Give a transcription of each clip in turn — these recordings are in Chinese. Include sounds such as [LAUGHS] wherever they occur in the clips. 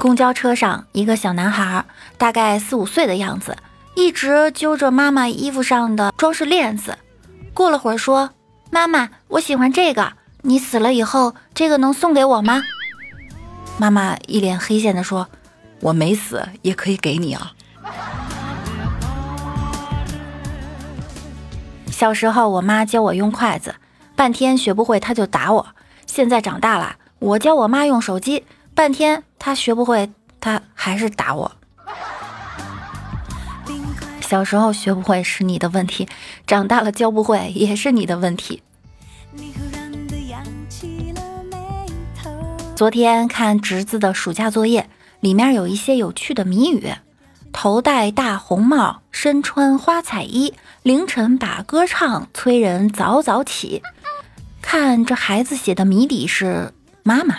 公交车上，一个小男孩，大概四五岁的样子，一直揪着妈妈衣服上的装饰链子。过了会儿，说：“妈妈，我喜欢这个，你死了以后，这个能送给我吗？”妈妈一脸黑线的说：“我没死，也可以给你啊。”小时候，我妈教我用筷子，半天学不会，她就打我。现在长大了，我教我妈用手机。半天他学不会，他还是打我。小时候学不会是你的问题，长大了教不会也是你的问题。昨天看侄子的暑假作业，里面有一些有趣的谜语：头戴大红帽，身穿花彩衣，凌晨把歌唱，催人早早起。看这孩子写的谜底是妈妈。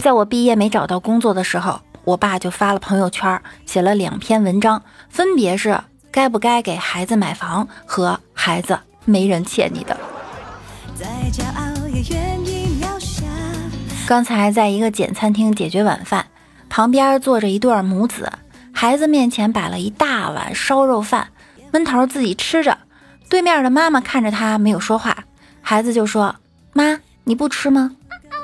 在我毕业没找到工作的时候，我爸就发了朋友圈，写了两篇文章，分别是该不该给孩子买房和孩子没人欠你的。刚才在一个简餐厅解决晚饭，旁边坐着一对母子，孩子面前摆了一大碗烧肉饭，闷头自己吃着。对面的妈妈看着他没有说话，孩子就说：“妈，你不吃吗？”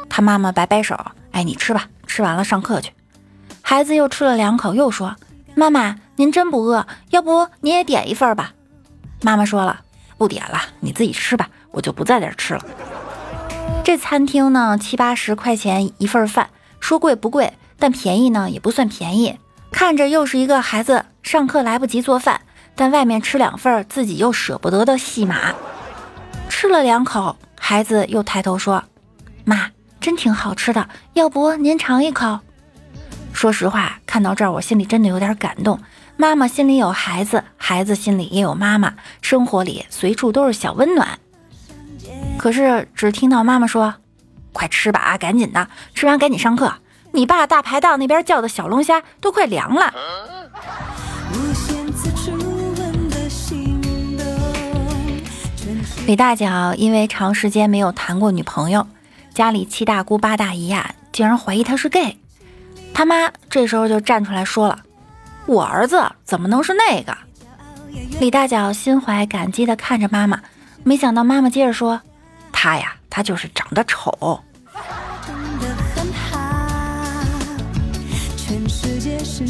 他妈妈摆摆手。哎，你吃吧，吃完了上课去。孩子又吃了两口，又说：“妈妈，您真不饿？要不你也点一份吧？”妈妈说了：“不点了，你自己吃吧，我就不在这儿吃了。”这餐厅呢，七八十块钱一份饭，说贵不贵，但便宜呢也不算便宜。看着又是一个孩子上课来不及做饭，但外面吃两份自己又舍不得的戏码。吃了两口，孩子又抬头说：“妈。”真挺好吃的，要不您尝一口？说实话，看到这儿我心里真的有点感动。妈妈心里有孩子，孩子心里也有妈妈，生活里随处都是小温暖。可是只听到妈妈说：“快吃吧，啊，赶紧的，吃完赶紧上课。你爸大排档那边叫的小龙虾都快凉了。”李大脚因为长时间没有谈过女朋友。家里七大姑八大姨呀，竟然怀疑他是 gay。他妈这时候就站出来说了：“我儿子怎么能是那个？”李大脚心怀感激地看着妈妈，没想到妈妈接着说：“他呀，他就是长得丑。”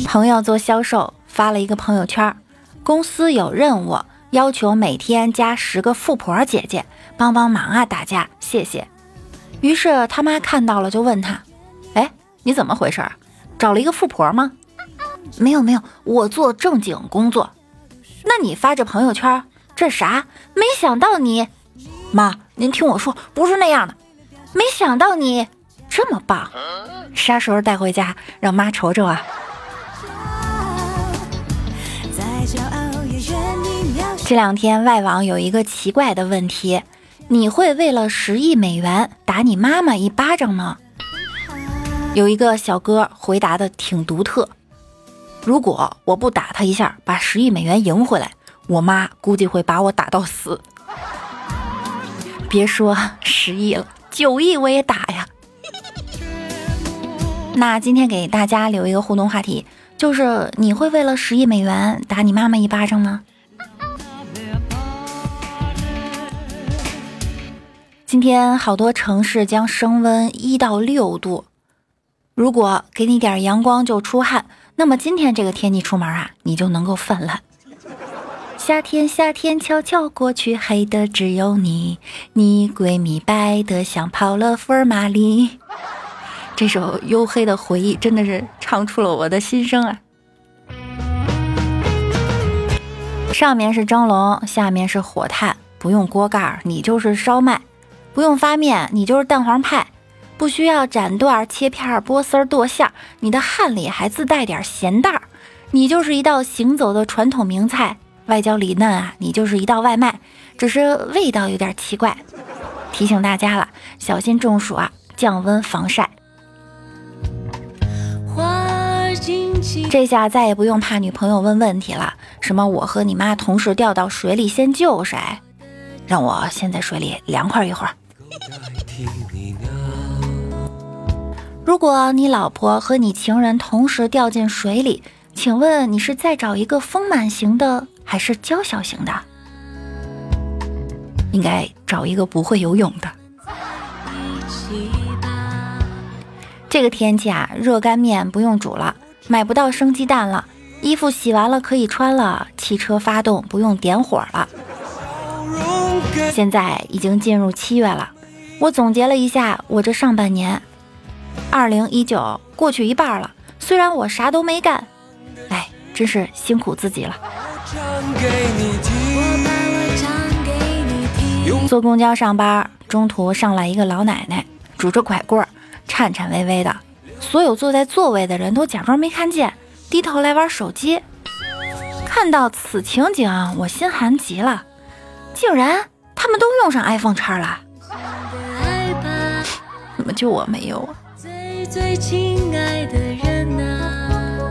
朋友做销售发了一个朋友圈：“公司有任务，要求每天加十个富婆姐姐，帮帮忙啊，大家谢谢。”于是他妈看到了，就问他：“哎，你怎么回事？找了一个富婆吗？”“没有没有，我做正经工作。”“那你发这朋友圈，这啥？没想到你……妈，您听我说，不是那样的。没想到你这么棒，啥时候带回家让妈瞅瞅啊？”这两天外网有一个奇怪的问题。你会为了十亿美元打你妈妈一巴掌吗？有一个小哥回答的挺独特。如果我不打他一下，把十亿美元赢回来，我妈估计会把我打到死。别说十亿了，九亿我也打呀。那今天给大家留一个互动话题，就是你会为了十亿美元打你妈妈一巴掌吗？今天好多城市将升温一到六度，如果给你点阳光就出汗，那么今天这个天气出门啊，你就能够泛滥。夏天，夏天悄悄过去，黑的只有你，你闺蜜白的像泡了福尔马林。这首黝黑的回忆真的是唱出了我的心声啊！上面是蒸笼，下面是火炭。不用锅盖，你就是烧麦；不用发面，你就是蛋黄派；不需要斩段、切片、剥丝、剁馅，你的汗里还自带点咸蛋儿，你就是一道行走的传统名菜。外焦里嫩啊，你就是一道外卖，只是味道有点奇怪。提醒大家了，小心中暑啊，降温防晒。这下再也不用怕女朋友问问题了，什么我和你妈同时掉到水里，先救谁？让我先在水里凉快一会儿。如果你老婆和你情人同时掉进水里，请问你是在找一个丰满型的，还是娇小型的？应该找一个不会游泳的。这个天气啊，热干面不用煮了。买不到生鸡蛋了，衣服洗完了可以穿了，汽车发动不用点火了。现在已经进入七月了，我总结了一下，我这上半年，二零一九过去一半了，虽然我啥都没干，哎，真是辛苦自己了。坐公交上班，中途上来一个老奶奶，拄着拐棍，颤颤巍巍的。所有坐在座位的人都假装没看见，低头来玩手机。看到此情景，我心寒极了。竟然他们都用上 iPhone 叉了，怎么就我没有啊？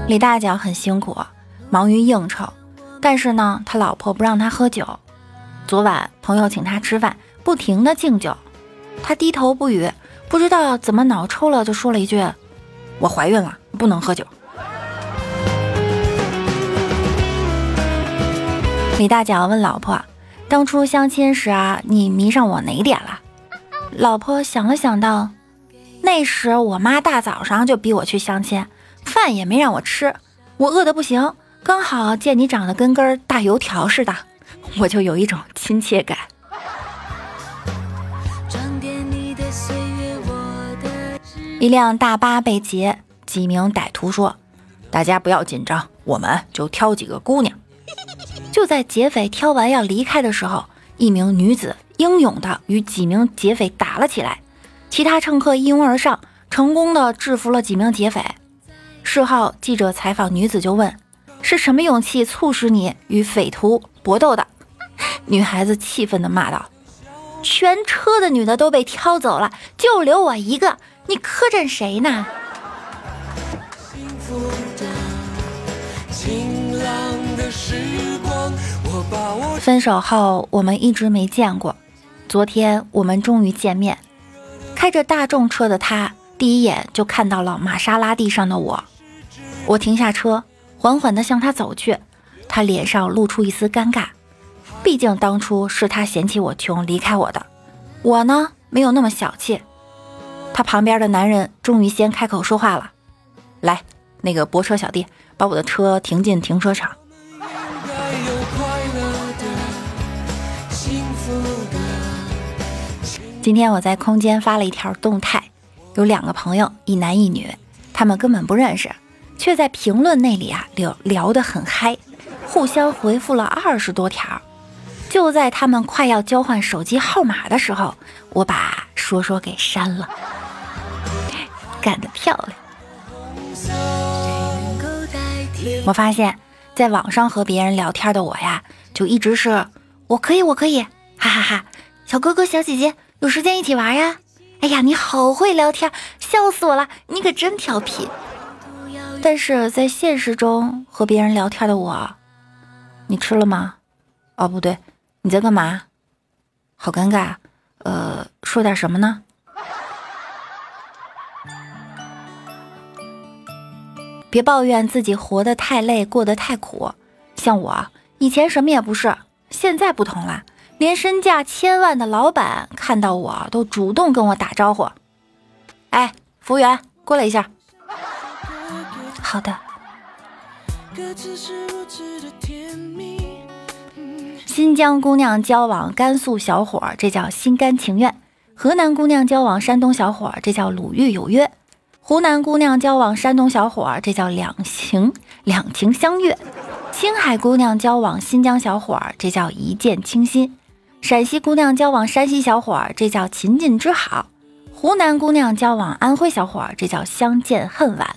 李大脚很辛苦，忙于应酬，但是呢，他老婆不让他喝酒。昨晚朋友请他吃饭，不停的敬酒，他低头不语，不知道怎么脑抽了，就说了一句。我怀孕了，不能喝酒。李大脚问老婆：“当初相亲时啊，你迷上我哪点了？”老婆想了想道：“那时我妈大早上就逼我去相亲，饭也没让我吃，我饿得不行，刚好见你长得跟根大油条似的，我就有一种亲切感。”一辆大巴被劫，几名歹徒说：“大家不要紧张，我们就挑几个姑娘。”就在劫匪挑完要离开的时候，一名女子英勇地与几名劫匪打了起来，其他乘客一拥而上，成功的制服了几名劫匪。事后，记者采访女子就问：“是什么勇气促使你与匪徒搏斗的？” [LAUGHS] 女孩子气愤地骂道：“全车的女的都被挑走了，就留我一个。”你磕碜谁呢？分手后我们一直没见过，昨天我们终于见面。开着大众车的他，第一眼就看到了玛莎拉蒂上的我。我停下车，缓缓地向他走去，他脸上露出一丝尴尬，毕竟当初是他嫌弃我穷离开我的，我呢没有那么小气。他旁边的男人终于先开口说话了：“来，那个泊车小弟，把我的车停进停车场。”今天我在空间发了一条动态，有两个朋友，一男一女，他们根本不认识，却在评论那里啊聊聊得很嗨，互相回复了二十多条。就在他们快要交换手机号码的时候，我把说说给删了。干得漂亮！我发现，在网上和别人聊天的我呀，就一直是我可以，我可以，哈哈哈！小哥哥、小姐姐，有时间一起玩呀！哎呀，你好会聊天，笑死我了！你可真调皮。但是在现实中和别人聊天的我，你吃了吗？哦，不对，你在干嘛？好尴尬。呃，说点什么呢？别抱怨自己活得太累，过得太苦。像我以前什么也不是，现在不同了，连身价千万的老板看到我都主动跟我打招呼。哎，服务员，过来一下。好的。新疆姑娘交往甘肃小伙，这叫心甘情愿；河南姑娘交往山东小伙，这叫鲁豫有约。湖南姑娘交往山东小伙，这叫两情两情相悦；青海姑娘交往新疆小伙，这叫一见倾心；陕西姑娘交往山西小伙儿，这叫秦晋之好；湖南姑娘交往安徽小伙儿，这叫相见恨晚；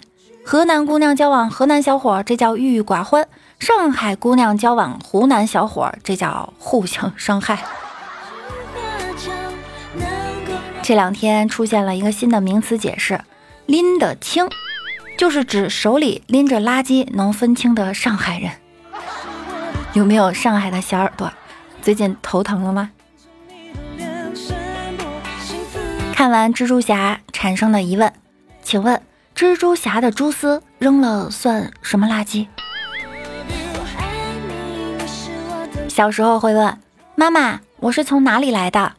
河南姑娘交往河南小伙儿，这叫郁郁寡欢；上海姑娘交往湖南小伙儿，这叫互相伤害。这两天出现了一个新的名词解释，“拎得清”，就是指手里拎着垃圾能分清的上海人。有没有上海的小耳朵？最近头疼了吗？看完蜘蛛侠产生的疑问，请问蜘蛛侠的蛛丝扔了算什么垃圾？小时候会问妈妈：“我是从哪里来的？”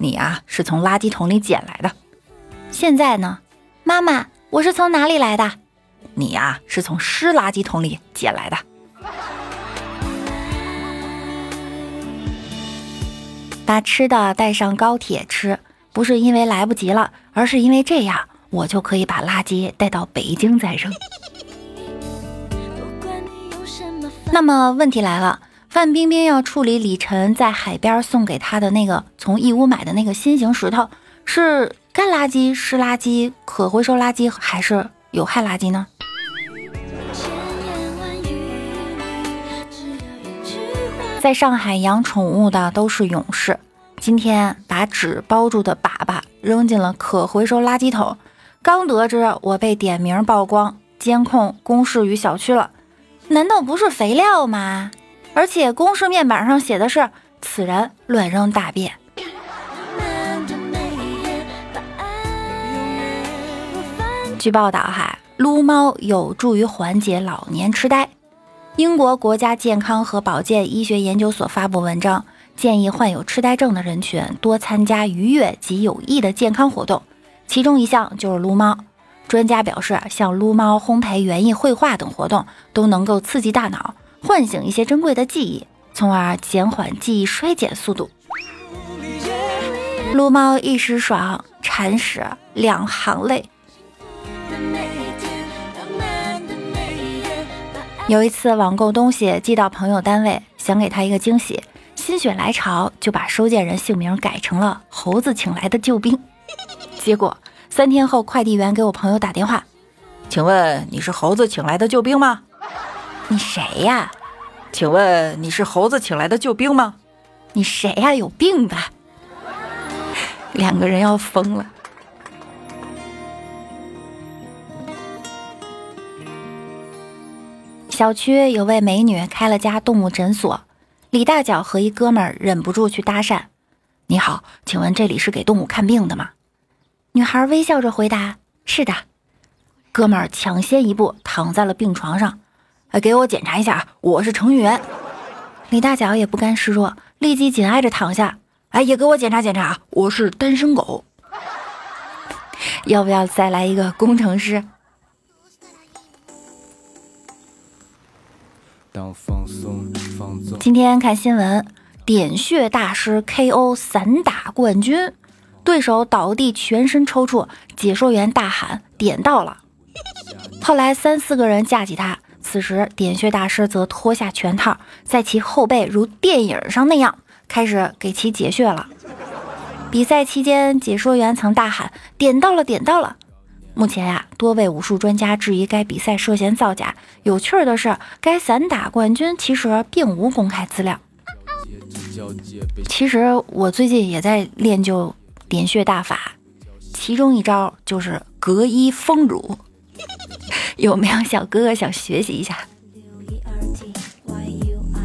你啊，是从垃圾桶里捡来的。现在呢，妈妈，我是从哪里来的？你呀，是从湿垃圾桶里捡来的。把吃的带上高铁吃，不是因为来不及了，而是因为这样我就可以把垃圾带到北京再扔。那么问题来了，范冰冰要处理李晨在海边送给她的那个从义乌买的那个新型石头，是干垃圾、湿垃圾、可回收垃圾还是有害垃圾呢？在上海养宠物的都是勇士。今天把纸包住的粑粑扔进了可回收垃圾桶，刚得知我被点名曝光，监控公示于小区了。难道不是肥料吗？而且公示面板上写的是此人乱扔大便。据报道，哈撸猫有助于缓解老年痴呆。英国国家健康和保健医学研究所发布文章，建议患有痴呆症的人群多参加愉悦及有益的健康活动，其中一项就是撸猫。专家表示，像撸猫、烘焙、园艺、绘画等活动都能够刺激大脑，唤醒一些珍贵的记忆，从而减缓记忆衰减速度。撸猫一时爽，铲屎两行泪。有一次网购东西寄到朋友单位，想给他一个惊喜，心血来潮就把收件人姓名改成了“猴子请来的救兵”。结果三天后，快递员给我朋友打电话：“请问你是猴子请来的救兵吗？你谁呀？请问你是猴子请来的救兵吗？你谁呀？有病吧？两个人要疯了。”小区有位美女开了家动物诊所，李大脚和一哥们儿忍不住去搭讪：“你好，请问这里是给动物看病的吗？”女孩微笑着回答：“是的。”哥们儿抢先一步躺在了病床上：“哎，给我检查一下，我是程序员。”李大脚也不甘示弱，立即紧挨着躺下：“哎，也给我检查检查，我是单身狗。要不要再来一个工程师？”今天看新闻，点穴大师 KO 散打冠军，对手倒地全身抽搐，解说员大喊点到了。后来三四个人架起他，此时点穴大师则脱下拳套，在其后背如电影上那样开始给其解穴了。比赛期间，解说员曾大喊点到了，点到了。目前呀，多位武术专家质疑该比赛涉嫌造假。有趣的是，该散打冠军其实并无公开资料。其实我最近也在练就点穴大法，其中一招就是隔衣丰乳。[LAUGHS] 有没有小哥哥想学习一下？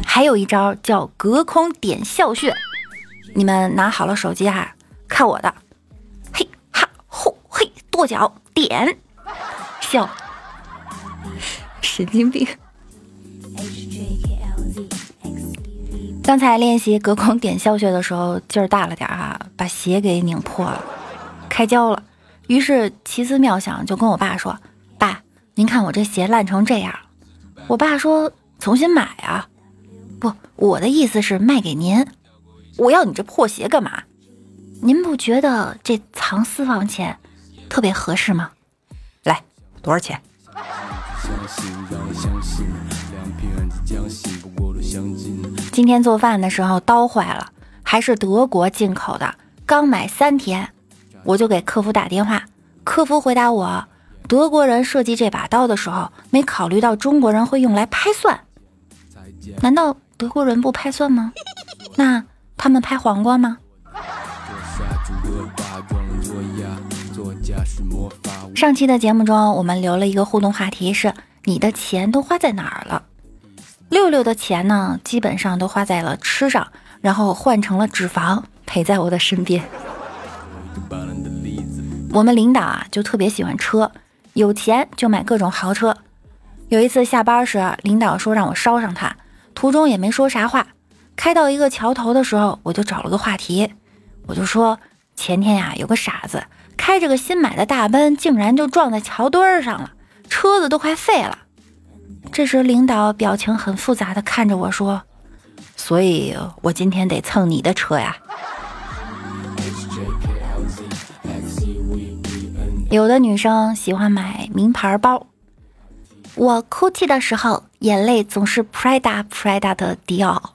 还有一招叫隔空点笑穴，你们拿好了手机哈，看我的，嘿哈吼嘿，跺脚。点笑，神经病。刚才练习隔空点笑穴的时候，劲儿大了点啊，把鞋给拧破了，开胶了。于是奇思妙想，就跟我爸说：“爸，您看我这鞋烂成这样。”我爸说：“重新买啊。”不，我的意思是卖给您。我要你这破鞋干嘛？您不觉得这藏私房钱？特别合适吗？来，多少钱？今天做饭的时候刀坏了，还是德国进口的，刚买三天，我就给客服打电话，客服回答我，德国人设计这把刀的时候没考虑到中国人会用来拍蒜，难道德国人不拍蒜吗？那他们拍黄瓜吗？上期的节目中，我们留了一个互动话题，是你的钱都花在哪儿了？六六的钱呢，基本上都花在了吃上，然后换成了脂肪陪在我的身边。我们领导啊，就特别喜欢车，有钱就买各种豪车。有一次下班时，领导说让我捎上他，途中也没说啥话。开到一个桥头的时候，我就找了个话题，我就说前天呀，有个傻子开着个新买的大奔，竟然就撞在桥墩儿上了，车子都快废了。这时，领导表情很复杂的看着我说：“所以我今天得蹭你的车呀。”有的女生喜欢买名牌包，我哭泣的时候，眼泪总是 Prada Prada 的迪奥。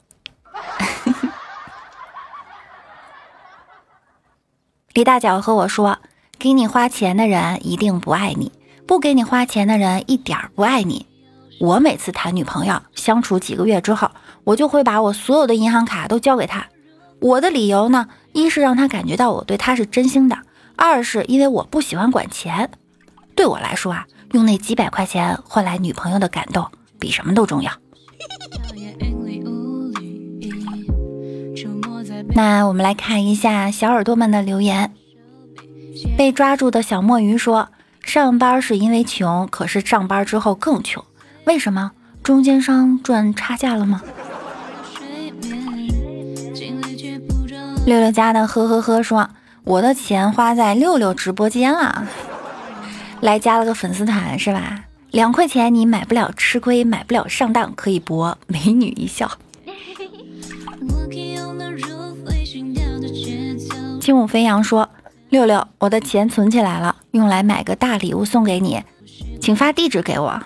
李大脚和我说：“给你花钱的人一定不爱你，不给你花钱的人一点儿不爱你。”我每次谈女朋友，相处几个月之后，我就会把我所有的银行卡都交给他。我的理由呢，一是让他感觉到我对他是真心的，二是因为我不喜欢管钱。对我来说啊，用那几百块钱换来女朋友的感动，比什么都重要。[LAUGHS] 那我们来看一下小耳朵们的留言。被抓住的小墨鱼说：“上班是因为穷，可是上班之后更穷。”为什么中间商赚差价了吗？六六家的呵呵呵说：“我的钱花在六六直播间了，来加了个粉丝团是吧？两块钱你买不了吃亏，买不了上当，可以博美女一笑。”轻舞飞扬说：“六六，我的钱存起来了，用来买个大礼物送给你，请发地址给我。”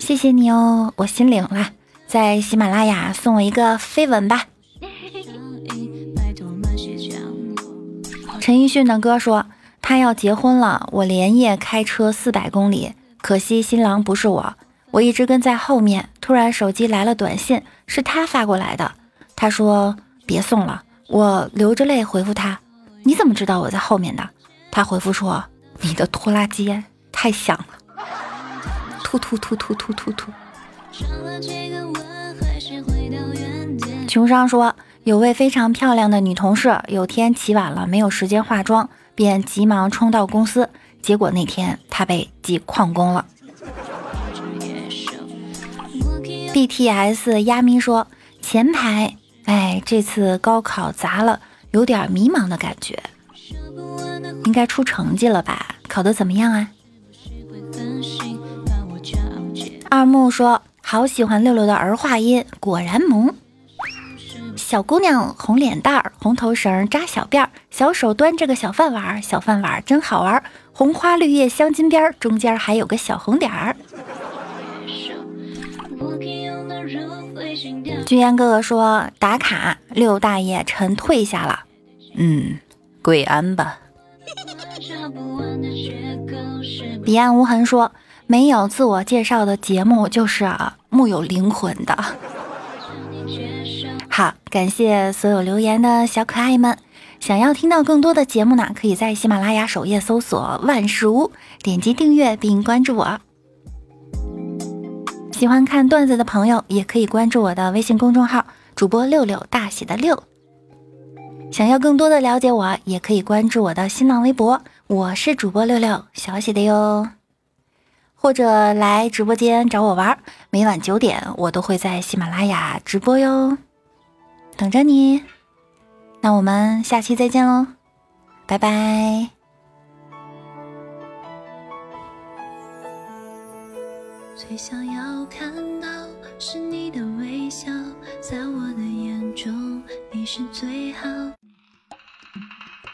谢谢你哦，我心领了。在喜马拉雅送我一个飞吻吧。[LAUGHS] 陈奕迅的歌说他要结婚了，我连夜开车四百公里，可惜新郎不是我，我一直跟在后面。突然手机来了短信，是他发过来的。他说别送了，我流着泪回复他，你怎么知道我在后面的？他回复说你的拖拉机太响了。突突突突突突突。穷商说，有位非常漂亮的女同事，有天起晚了，没有时间化妆，便急忙冲到公司，结果那天她被记旷工了。BTS 压咪说，前排，哎，这次高考砸了，有点迷茫的感觉。应该出成绩了吧？考得怎么样啊？二木说：“好喜欢六六的儿化音，果然萌。小姑娘红脸蛋儿，红头绳扎小辫儿，小手端着个小饭碗，小饭碗真好玩。红花绿叶镶金边，中间还有个小红点儿。”君言哥哥说：“打卡，六大爷臣退下了。嗯，跪安吧。”彼岸无痕说。没有自我介绍的节目就是木有灵魂的。[LAUGHS] 好，感谢所有留言的小可爱们。想要听到更多的节目呢，可以在喜马拉雅首页搜索“万事屋”，点击订阅并关注我。喜欢看段子的朋友也可以关注我的微信公众号“主播六六大写的六”。想要更多的了解我，也可以关注我的新浪微博，我是主播六六小写的哟。或者来直播间找我玩，每晚九点我都会在喜马拉雅直播哟，等着你。那我们下期再见喽，拜拜。最想要看到是你的微笑，在我的眼中你是最好。